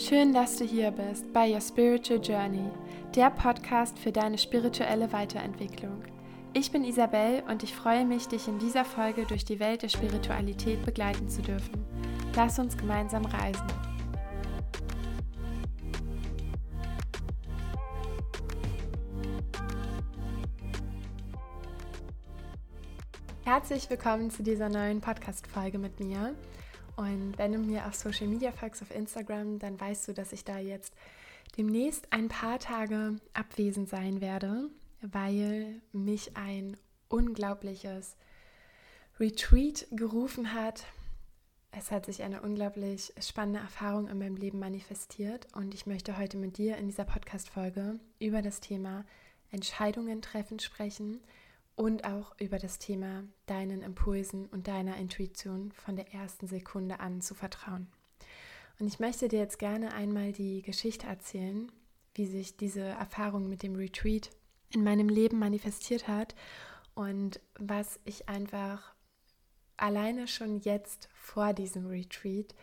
Schön, dass du hier bist bei Your Spiritual Journey, der Podcast für deine spirituelle Weiterentwicklung. Ich bin Isabel und ich freue mich, dich in dieser Folge durch die Welt der Spiritualität begleiten zu dürfen. Lass uns gemeinsam reisen. Herzlich willkommen zu dieser neuen Podcast-Folge mit mir. Und wenn du mir auf Social Media folgst, auf Instagram, dann weißt du, dass ich da jetzt demnächst ein paar Tage abwesend sein werde, weil mich ein unglaubliches Retreat gerufen hat. Es hat sich eine unglaublich spannende Erfahrung in meinem Leben manifestiert und ich möchte heute mit dir in dieser Podcast-Folge über das Thema Entscheidungen treffen sprechen und auch über das Thema deinen Impulsen und deiner Intuition von der ersten Sekunde an zu vertrauen. Und ich möchte dir jetzt gerne einmal die Geschichte erzählen, wie sich diese Erfahrung mit dem Retreat in meinem Leben manifestiert hat und was ich einfach alleine schon jetzt vor diesem Retreat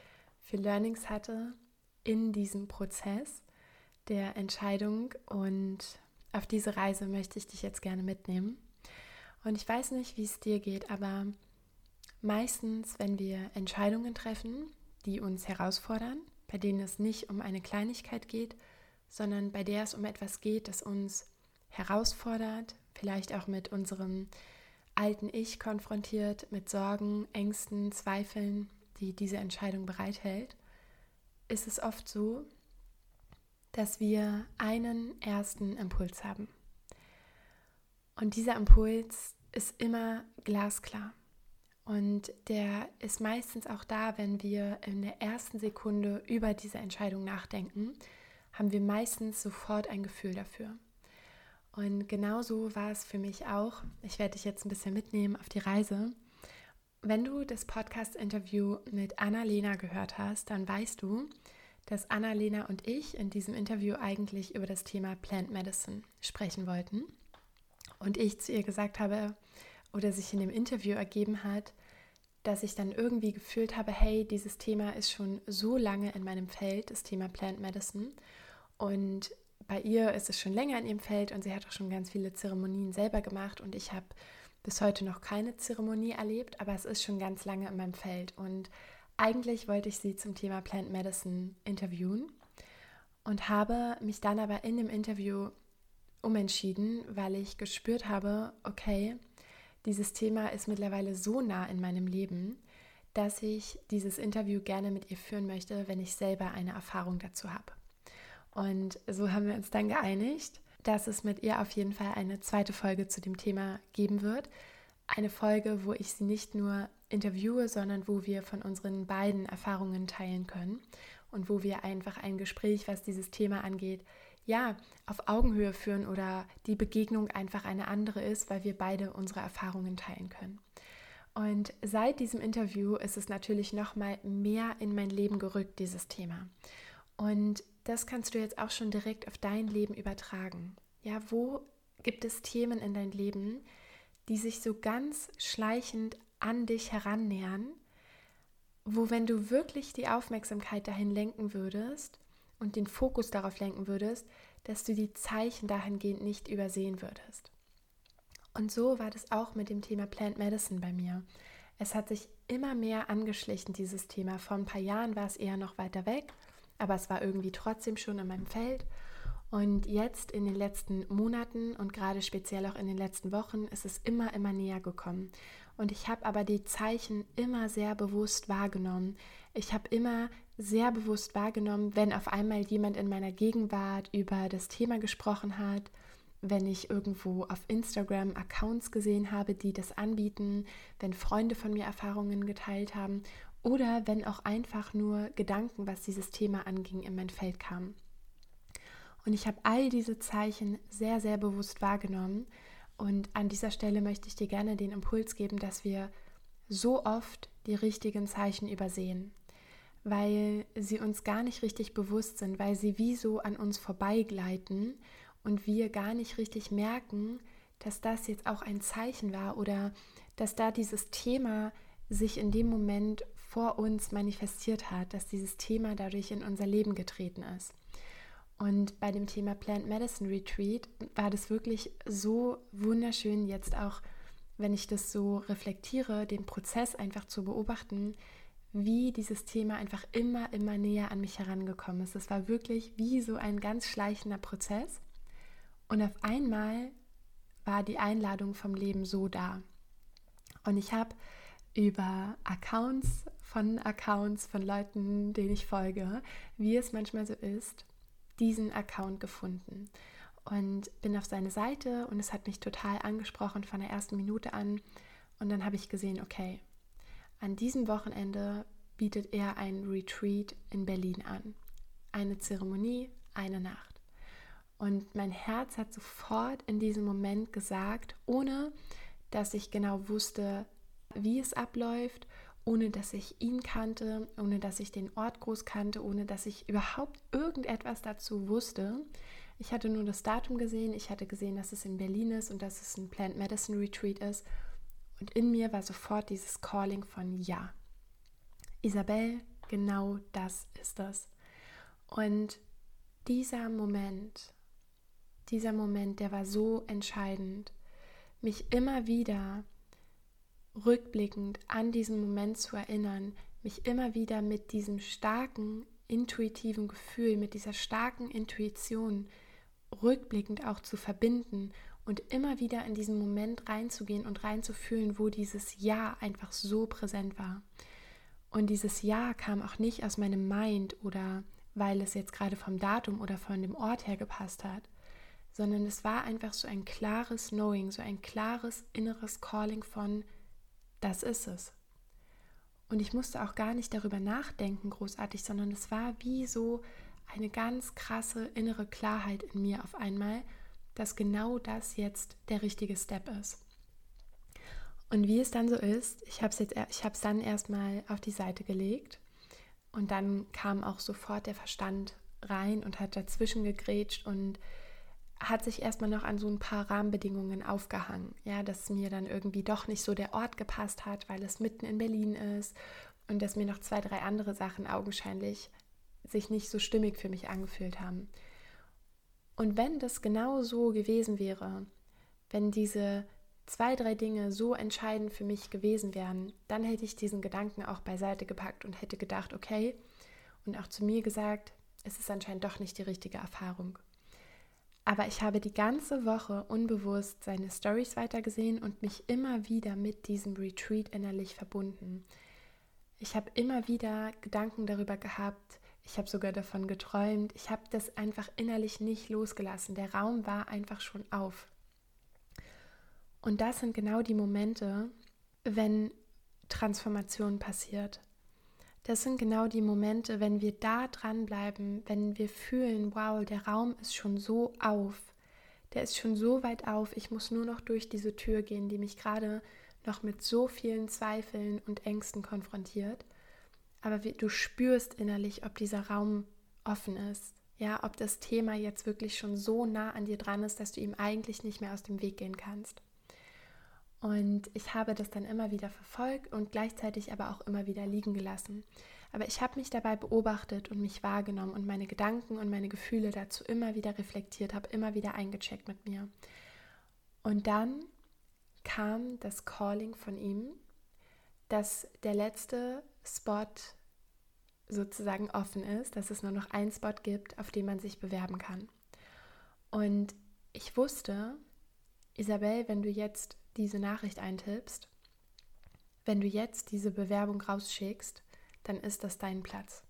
für Learnings hatte in diesem Prozess der Entscheidung und auf diese Reise möchte ich dich jetzt gerne mitnehmen. Und ich weiß nicht, wie es dir geht, aber meistens, wenn wir Entscheidungen treffen, die uns herausfordern, bei denen es nicht um eine Kleinigkeit geht, sondern bei der es um etwas geht, das uns herausfordert, vielleicht auch mit unserem alten Ich konfrontiert, mit Sorgen, Ängsten, Zweifeln, die diese Entscheidung bereithält, ist es oft so, dass wir einen ersten Impuls haben. Und dieser Impuls ist immer glasklar. Und der ist meistens auch da, wenn wir in der ersten Sekunde über diese Entscheidung nachdenken, haben wir meistens sofort ein Gefühl dafür. Und genauso war es für mich auch. Ich werde dich jetzt ein bisschen mitnehmen auf die Reise. Wenn du das Podcast-Interview mit Anna-Lena gehört hast, dann weißt du, dass Anna-Lena und ich in diesem Interview eigentlich über das Thema Plant Medicine sprechen wollten und ich zu ihr gesagt habe oder sich in dem Interview ergeben hat, dass ich dann irgendwie gefühlt habe, hey, dieses Thema ist schon so lange in meinem Feld, das Thema Plant Medicine. Und bei ihr ist es schon länger in ihrem Feld und sie hat auch schon ganz viele Zeremonien selber gemacht und ich habe bis heute noch keine Zeremonie erlebt, aber es ist schon ganz lange in meinem Feld. Und eigentlich wollte ich sie zum Thema Plant Medicine interviewen und habe mich dann aber in dem Interview umentschieden, weil ich gespürt habe, okay, dieses Thema ist mittlerweile so nah in meinem Leben, dass ich dieses Interview gerne mit ihr führen möchte, wenn ich selber eine Erfahrung dazu habe. Und so haben wir uns dann geeinigt, dass es mit ihr auf jeden Fall eine zweite Folge zu dem Thema geben wird. Eine Folge, wo ich sie nicht nur interviewe, sondern wo wir von unseren beiden Erfahrungen teilen können und wo wir einfach ein Gespräch, was dieses Thema angeht, ja, auf Augenhöhe führen oder die Begegnung einfach eine andere ist, weil wir beide unsere Erfahrungen teilen können. Und seit diesem Interview ist es natürlich noch mal mehr in mein Leben gerückt, dieses Thema. Und das kannst du jetzt auch schon direkt auf dein Leben übertragen. Ja, wo gibt es Themen in dein Leben, die sich so ganz schleichend an dich herannähern, wo wenn du wirklich die Aufmerksamkeit dahin lenken würdest, und den Fokus darauf lenken würdest, dass du die Zeichen dahingehend nicht übersehen würdest. Und so war das auch mit dem Thema Plant Medicine bei mir. Es hat sich immer mehr angeschlichen, dieses Thema. Vor ein paar Jahren war es eher noch weiter weg, aber es war irgendwie trotzdem schon in meinem Feld. Und jetzt in den letzten Monaten und gerade speziell auch in den letzten Wochen ist es immer, immer näher gekommen. Und ich habe aber die Zeichen immer sehr bewusst wahrgenommen. Ich habe immer sehr bewusst wahrgenommen, wenn auf einmal jemand in meiner Gegenwart über das Thema gesprochen hat, wenn ich irgendwo auf Instagram Accounts gesehen habe, die das anbieten, wenn Freunde von mir Erfahrungen geteilt haben oder wenn auch einfach nur Gedanken, was dieses Thema anging, in mein Feld kamen. Und ich habe all diese Zeichen sehr, sehr bewusst wahrgenommen. Und an dieser Stelle möchte ich dir gerne den Impuls geben, dass wir so oft die richtigen Zeichen übersehen weil sie uns gar nicht richtig bewusst sind, weil sie wie so an uns vorbeigleiten und wir gar nicht richtig merken, dass das jetzt auch ein Zeichen war oder dass da dieses Thema sich in dem Moment vor uns manifestiert hat, dass dieses Thema dadurch in unser Leben getreten ist. Und bei dem Thema Plant Medicine Retreat war das wirklich so wunderschön, jetzt auch, wenn ich das so reflektiere, den Prozess einfach zu beobachten, wie dieses Thema einfach immer, immer näher an mich herangekommen ist. Es war wirklich wie so ein ganz schleichender Prozess. Und auf einmal war die Einladung vom Leben so da. Und ich habe über Accounts von Accounts von Leuten, denen ich folge, wie es manchmal so ist, diesen Account gefunden und bin auf seine Seite und es hat mich total angesprochen von der ersten Minute an. Und dann habe ich gesehen, okay, an diesem Wochenende bietet er ein Retreat in Berlin an. Eine Zeremonie, eine Nacht. Und mein Herz hat sofort in diesem Moment gesagt, ohne dass ich genau wusste, wie es abläuft ohne dass ich ihn kannte, ohne dass ich den Ort groß kannte, ohne dass ich überhaupt irgendetwas dazu wusste. Ich hatte nur das Datum gesehen, ich hatte gesehen, dass es in Berlin ist und dass es ein Plant Medicine Retreat ist. Und in mir war sofort dieses Calling von Ja. Isabel, genau das ist das. Und dieser Moment, dieser Moment, der war so entscheidend, mich immer wieder rückblickend an diesen Moment zu erinnern, mich immer wieder mit diesem starken intuitiven Gefühl, mit dieser starken Intuition rückblickend auch zu verbinden und immer wieder in diesen Moment reinzugehen und reinzufühlen, wo dieses Ja einfach so präsent war. Und dieses Ja kam auch nicht aus meinem Mind oder weil es jetzt gerade vom Datum oder von dem Ort her gepasst hat, sondern es war einfach so ein klares Knowing, so ein klares inneres Calling von das ist es. Und ich musste auch gar nicht darüber nachdenken, großartig, sondern es war wie so eine ganz krasse innere Klarheit in mir auf einmal, dass genau das jetzt der richtige Step ist. Und wie es dann so ist, ich habe es dann erstmal auf die Seite gelegt und dann kam auch sofort der Verstand rein und hat dazwischen gegrätscht und hat sich erstmal noch an so ein paar Rahmenbedingungen aufgehangen, ja, dass mir dann irgendwie doch nicht so der Ort gepasst hat, weil es mitten in Berlin ist und dass mir noch zwei, drei andere Sachen augenscheinlich sich nicht so stimmig für mich angefühlt haben. Und wenn das genau so gewesen wäre, wenn diese zwei, drei Dinge so entscheidend für mich gewesen wären, dann hätte ich diesen Gedanken auch beiseite gepackt und hätte gedacht, okay, und auch zu mir gesagt, es ist anscheinend doch nicht die richtige Erfahrung. Aber ich habe die ganze Woche unbewusst seine Stories weitergesehen und mich immer wieder mit diesem Retreat innerlich verbunden. Ich habe immer wieder Gedanken darüber gehabt. Ich habe sogar davon geträumt. Ich habe das einfach innerlich nicht losgelassen. Der Raum war einfach schon auf. Und das sind genau die Momente, wenn Transformation passiert. Das sind genau die Momente, wenn wir da dranbleiben, wenn wir fühlen, wow, der Raum ist schon so auf, der ist schon so weit auf, ich muss nur noch durch diese Tür gehen, die mich gerade noch mit so vielen Zweifeln und Ängsten konfrontiert. Aber du spürst innerlich, ob dieser Raum offen ist. Ja, ob das Thema jetzt wirklich schon so nah an dir dran ist, dass du ihm eigentlich nicht mehr aus dem Weg gehen kannst. Und ich habe das dann immer wieder verfolgt und gleichzeitig aber auch immer wieder liegen gelassen. Aber ich habe mich dabei beobachtet und mich wahrgenommen und meine Gedanken und meine Gefühle dazu immer wieder reflektiert, habe immer wieder eingecheckt mit mir. Und dann kam das Calling von ihm, dass der letzte Spot sozusagen offen ist, dass es nur noch einen Spot gibt, auf den man sich bewerben kann. Und ich wusste, Isabel, wenn du jetzt diese Nachricht eintippst, wenn du jetzt diese Bewerbung rausschickst, dann ist das dein Platz.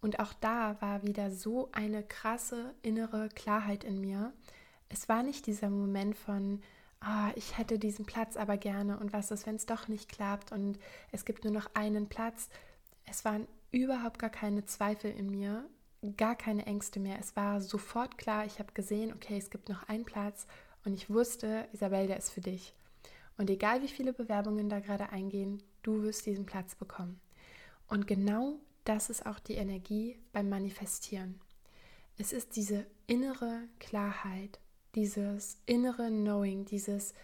Und auch da war wieder so eine krasse innere Klarheit in mir. Es war nicht dieser Moment von, ah, ich hätte diesen Platz aber gerne und was ist, wenn es doch nicht klappt und es gibt nur noch einen Platz. Es waren überhaupt gar keine Zweifel in mir, gar keine Ängste mehr. Es war sofort klar, ich habe gesehen, okay, es gibt noch einen Platz und ich wusste, Isabel, der ist für dich. Und egal wie viele Bewerbungen da gerade eingehen, du wirst diesen Platz bekommen. Und genau das ist auch die Energie beim Manifestieren. Es ist diese innere Klarheit, dieses innere Knowing, dieses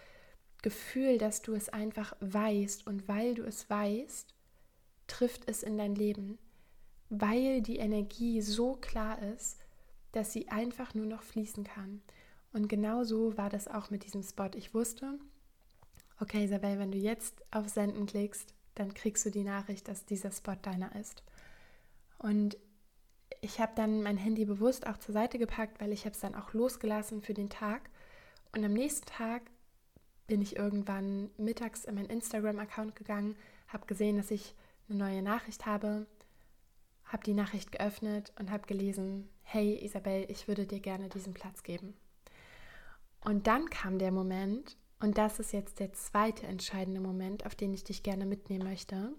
Gefühl, dass du es einfach weißt und weil du es weißt, trifft es in dein Leben, weil die Energie so klar ist, dass sie einfach nur noch fließen kann. Und genau so war das auch mit diesem Spot. Ich wusste, okay Isabel, wenn du jetzt auf Senden klickst, dann kriegst du die Nachricht, dass dieser Spot deiner ist. Und ich habe dann mein Handy bewusst auch zur Seite gepackt, weil ich habe es dann auch losgelassen für den Tag. Und am nächsten Tag bin ich irgendwann mittags in meinen Instagram-Account gegangen, habe gesehen, dass ich eine neue Nachricht habe, habe die Nachricht geöffnet und habe gelesen, hey Isabel, ich würde dir gerne diesen Platz geben. Und dann kam der Moment, und das ist jetzt der zweite entscheidende Moment, auf den ich dich gerne mitnehmen möchte.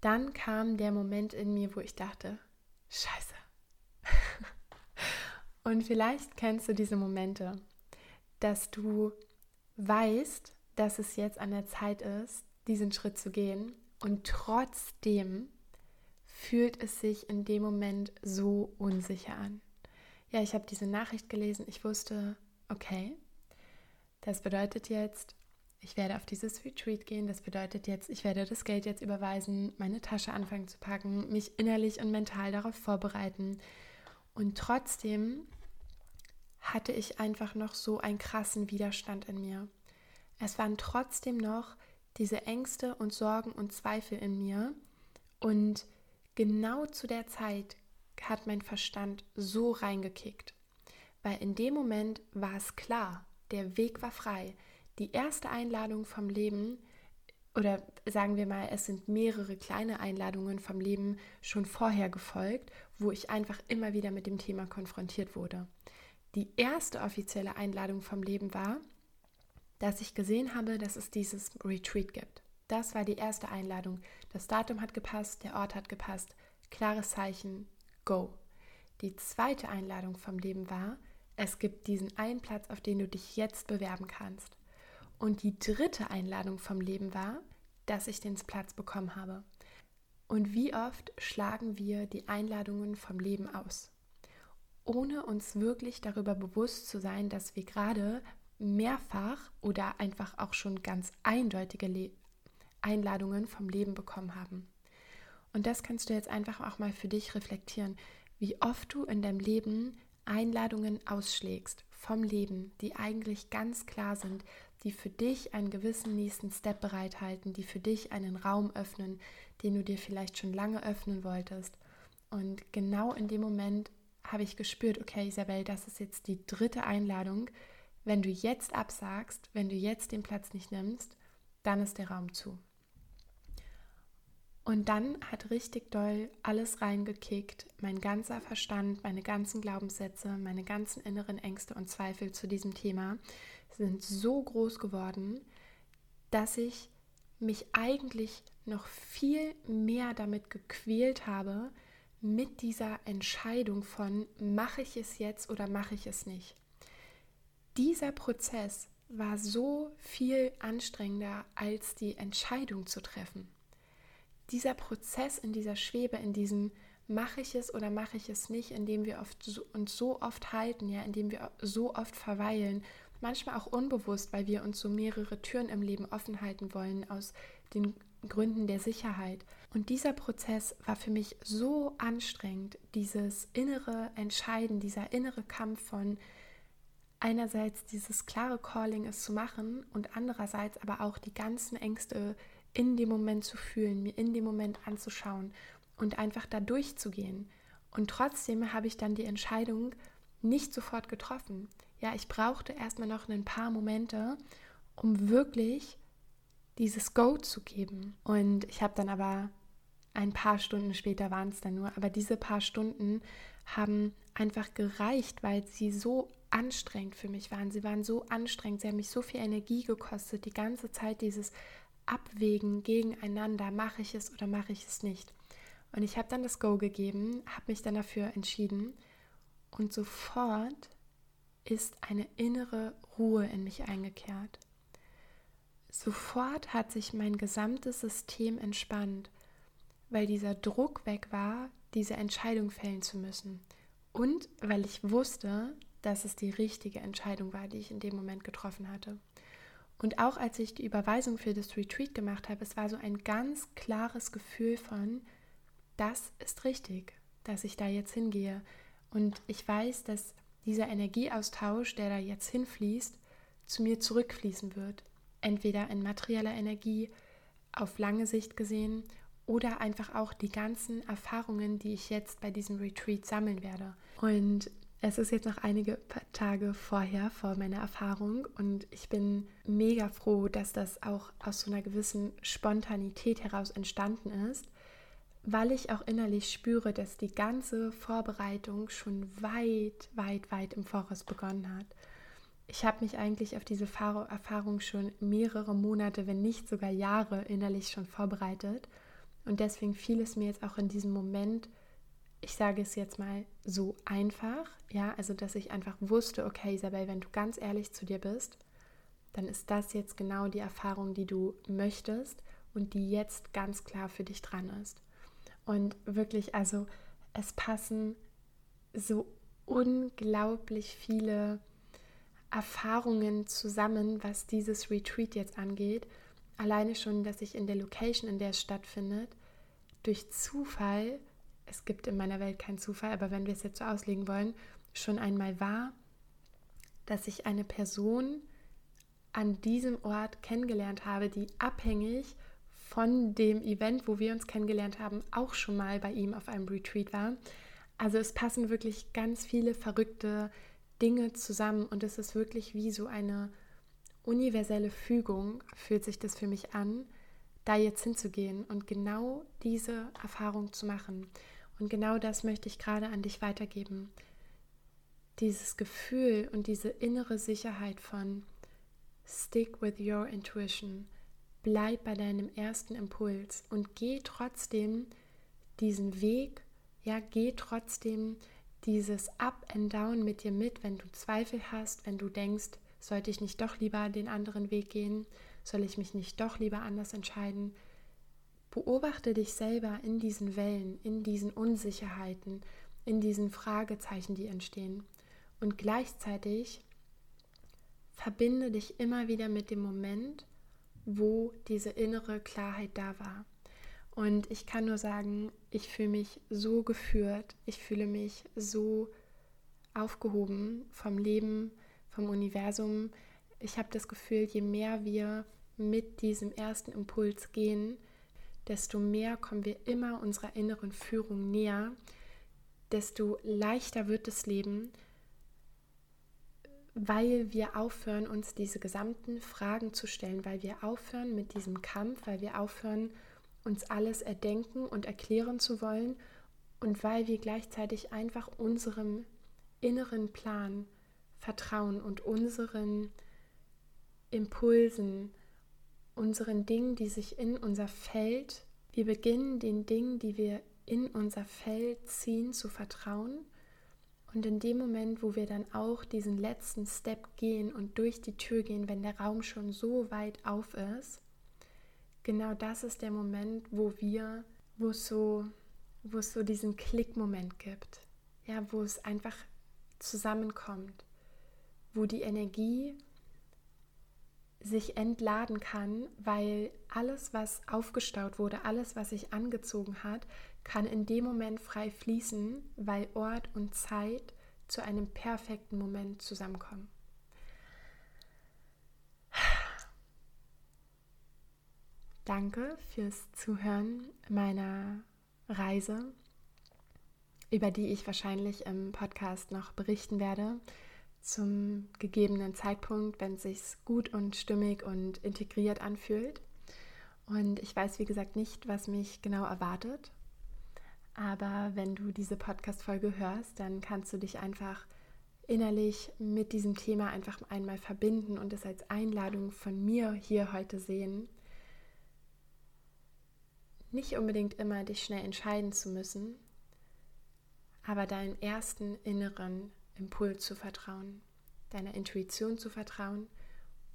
Dann kam der Moment in mir, wo ich dachte, scheiße. und vielleicht kennst du diese Momente, dass du weißt, dass es jetzt an der Zeit ist, diesen Schritt zu gehen und trotzdem fühlt es sich in dem Moment so unsicher an. Ja, ich habe diese Nachricht gelesen, ich wusste, okay, das bedeutet jetzt, ich werde auf dieses Retreat gehen. Das bedeutet jetzt, ich werde das Geld jetzt überweisen, meine Tasche anfangen zu packen, mich innerlich und mental darauf vorbereiten. Und trotzdem hatte ich einfach noch so einen krassen Widerstand in mir. Es waren trotzdem noch diese Ängste und Sorgen und Zweifel in mir. Und genau zu der Zeit hat mein Verstand so reingekickt. Weil in dem Moment war es klar, der Weg war frei. Die erste Einladung vom Leben, oder sagen wir mal, es sind mehrere kleine Einladungen vom Leben schon vorher gefolgt, wo ich einfach immer wieder mit dem Thema konfrontiert wurde. Die erste offizielle Einladung vom Leben war, dass ich gesehen habe, dass es dieses Retreat gibt. Das war die erste Einladung. Das Datum hat gepasst, der Ort hat gepasst. Klares Zeichen, go. Die zweite Einladung vom Leben war, es gibt diesen einen Platz, auf den du dich jetzt bewerben kannst. Und die dritte Einladung vom Leben war, dass ich den Platz bekommen habe. Und wie oft schlagen wir die Einladungen vom Leben aus, ohne uns wirklich darüber bewusst zu sein, dass wir gerade mehrfach oder einfach auch schon ganz eindeutige Le Einladungen vom Leben bekommen haben. Und das kannst du jetzt einfach auch mal für dich reflektieren, wie oft du in deinem Leben Einladungen ausschlägst vom Leben, die eigentlich ganz klar sind, die für dich einen gewissen nächsten Step bereithalten, die für dich einen Raum öffnen, den du dir vielleicht schon lange öffnen wolltest. Und genau in dem Moment habe ich gespürt, okay, Isabel, das ist jetzt die dritte Einladung. Wenn du jetzt absagst, wenn du jetzt den Platz nicht nimmst, dann ist der Raum zu. Und dann hat richtig doll alles reingekickt, mein ganzer Verstand, meine ganzen Glaubenssätze, meine ganzen inneren Ängste und Zweifel zu diesem Thema sind so groß geworden, dass ich mich eigentlich noch viel mehr damit gequält habe, mit dieser Entscheidung von, mache ich es jetzt oder mache ich es nicht. Dieser Prozess war so viel anstrengender als die Entscheidung zu treffen dieser Prozess in dieser Schwebe, in diesem mache ich es oder mache ich es nicht, in dem wir oft so, uns so oft halten, ja, in dem wir so oft verweilen, manchmal auch unbewusst, weil wir uns so mehrere Türen im Leben offen halten wollen aus den Gründen der Sicherheit. Und dieser Prozess war für mich so anstrengend, dieses innere Entscheiden, dieser innere Kampf von einerseits dieses klare Calling es zu machen und andererseits aber auch die ganzen Ängste in dem Moment zu fühlen, mir in dem Moment anzuschauen und einfach da durchzugehen. Und trotzdem habe ich dann die Entscheidung nicht sofort getroffen. Ja, ich brauchte erstmal noch ein paar Momente, um wirklich dieses Go zu geben. Und ich habe dann aber ein paar Stunden später waren es dann nur, aber diese paar Stunden haben einfach gereicht, weil sie so anstrengend für mich waren. Sie waren so anstrengend, sie haben mich so viel Energie gekostet, die ganze Zeit dieses abwägen gegeneinander, mache ich es oder mache ich es nicht. Und ich habe dann das Go gegeben, habe mich dann dafür entschieden und sofort ist eine innere Ruhe in mich eingekehrt. Sofort hat sich mein gesamtes System entspannt, weil dieser Druck weg war, diese Entscheidung fällen zu müssen. Und weil ich wusste, dass es die richtige Entscheidung war, die ich in dem Moment getroffen hatte. Und auch als ich die Überweisung für das Retreat gemacht habe, es war so ein ganz klares Gefühl von, das ist richtig, dass ich da jetzt hingehe. Und ich weiß, dass dieser Energieaustausch, der da jetzt hinfließt, zu mir zurückfließen wird. Entweder in materieller Energie, auf lange Sicht gesehen, oder einfach auch die ganzen Erfahrungen, die ich jetzt bei diesem Retreat sammeln werde. Und es ist jetzt noch einige Tage vorher, vor meiner Erfahrung und ich bin mega froh, dass das auch aus so einer gewissen Spontanität heraus entstanden ist, weil ich auch innerlich spüre, dass die ganze Vorbereitung schon weit, weit, weit im Voraus begonnen hat. Ich habe mich eigentlich auf diese Erfahrung schon mehrere Monate, wenn nicht sogar Jahre innerlich schon vorbereitet und deswegen fiel es mir jetzt auch in diesem Moment ich sage es jetzt mal so einfach, ja, also dass ich einfach wusste, okay, Isabel, wenn du ganz ehrlich zu dir bist, dann ist das jetzt genau die Erfahrung, die du möchtest und die jetzt ganz klar für dich dran ist. Und wirklich, also es passen so unglaublich viele Erfahrungen zusammen, was dieses Retreat jetzt angeht. Alleine schon, dass ich in der Location, in der es stattfindet, durch Zufall es gibt in meiner Welt keinen Zufall, aber wenn wir es jetzt so auslegen wollen, schon einmal war, dass ich eine Person an diesem Ort kennengelernt habe, die abhängig von dem Event, wo wir uns kennengelernt haben, auch schon mal bei ihm auf einem Retreat war. Also es passen wirklich ganz viele verrückte Dinge zusammen und es ist wirklich wie so eine universelle Fügung, fühlt sich das für mich an, da jetzt hinzugehen und genau diese Erfahrung zu machen. Und genau das möchte ich gerade an dich weitergeben. Dieses Gefühl und diese innere Sicherheit von Stick with your intuition. Bleib bei deinem ersten Impuls und geh trotzdem diesen Weg, ja, geh trotzdem dieses Up and Down mit dir mit, wenn du Zweifel hast, wenn du denkst, sollte ich nicht doch lieber den anderen Weg gehen, soll ich mich nicht doch lieber anders entscheiden, Beobachte dich selber in diesen Wellen, in diesen Unsicherheiten, in diesen Fragezeichen, die entstehen. Und gleichzeitig verbinde dich immer wieder mit dem Moment, wo diese innere Klarheit da war. Und ich kann nur sagen, ich fühle mich so geführt, ich fühle mich so aufgehoben vom Leben, vom Universum. Ich habe das Gefühl, je mehr wir mit diesem ersten Impuls gehen, desto mehr kommen wir immer unserer inneren Führung näher, desto leichter wird das Leben, weil wir aufhören, uns diese gesamten Fragen zu stellen, weil wir aufhören mit diesem Kampf, weil wir aufhören, uns alles erdenken und erklären zu wollen und weil wir gleichzeitig einfach unserem inneren Plan vertrauen und unseren Impulsen, unseren Dingen, die sich in unser Feld, wir beginnen den Dingen, die wir in unser Feld ziehen, zu vertrauen. Und in dem Moment, wo wir dann auch diesen letzten Step gehen und durch die Tür gehen, wenn der Raum schon so weit auf ist, genau das ist der Moment, wo wir, wo es so, wo es so diesen Klickmoment gibt, ja, wo es einfach zusammenkommt, wo die Energie sich entladen kann, weil alles, was aufgestaut wurde, alles, was sich angezogen hat, kann in dem Moment frei fließen, weil Ort und Zeit zu einem perfekten Moment zusammenkommen. Danke fürs Zuhören meiner Reise, über die ich wahrscheinlich im Podcast noch berichten werde zum gegebenen Zeitpunkt, wenn es sich gut und stimmig und integriert anfühlt. Und ich weiß, wie gesagt, nicht, was mich genau erwartet. Aber wenn du diese Podcast-Folge hörst, dann kannst du dich einfach innerlich mit diesem Thema einfach einmal verbinden und es als Einladung von mir hier heute sehen. Nicht unbedingt immer dich schnell entscheiden zu müssen, aber deinen ersten inneren Impuls zu vertrauen, deiner Intuition zu vertrauen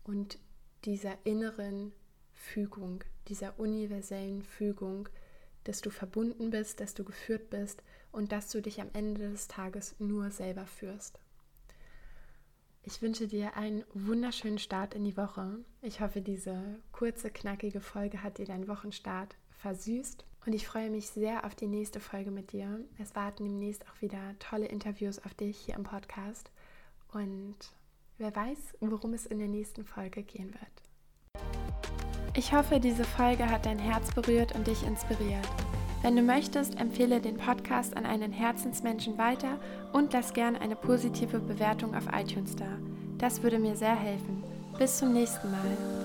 und dieser inneren Fügung, dieser universellen Fügung, dass du verbunden bist, dass du geführt bist und dass du dich am Ende des Tages nur selber führst. Ich wünsche dir einen wunderschönen Start in die Woche. Ich hoffe, diese kurze, knackige Folge hat dir deinen Wochenstart versüßt. Und ich freue mich sehr auf die nächste Folge mit dir. Es warten demnächst auch wieder tolle Interviews auf dich hier im Podcast. Und wer weiß, worum es in der nächsten Folge gehen wird. Ich hoffe, diese Folge hat dein Herz berührt und dich inspiriert. Wenn du möchtest, empfehle den Podcast an einen Herzensmenschen weiter und lass gerne eine positive Bewertung auf iTunes da. Das würde mir sehr helfen. Bis zum nächsten Mal.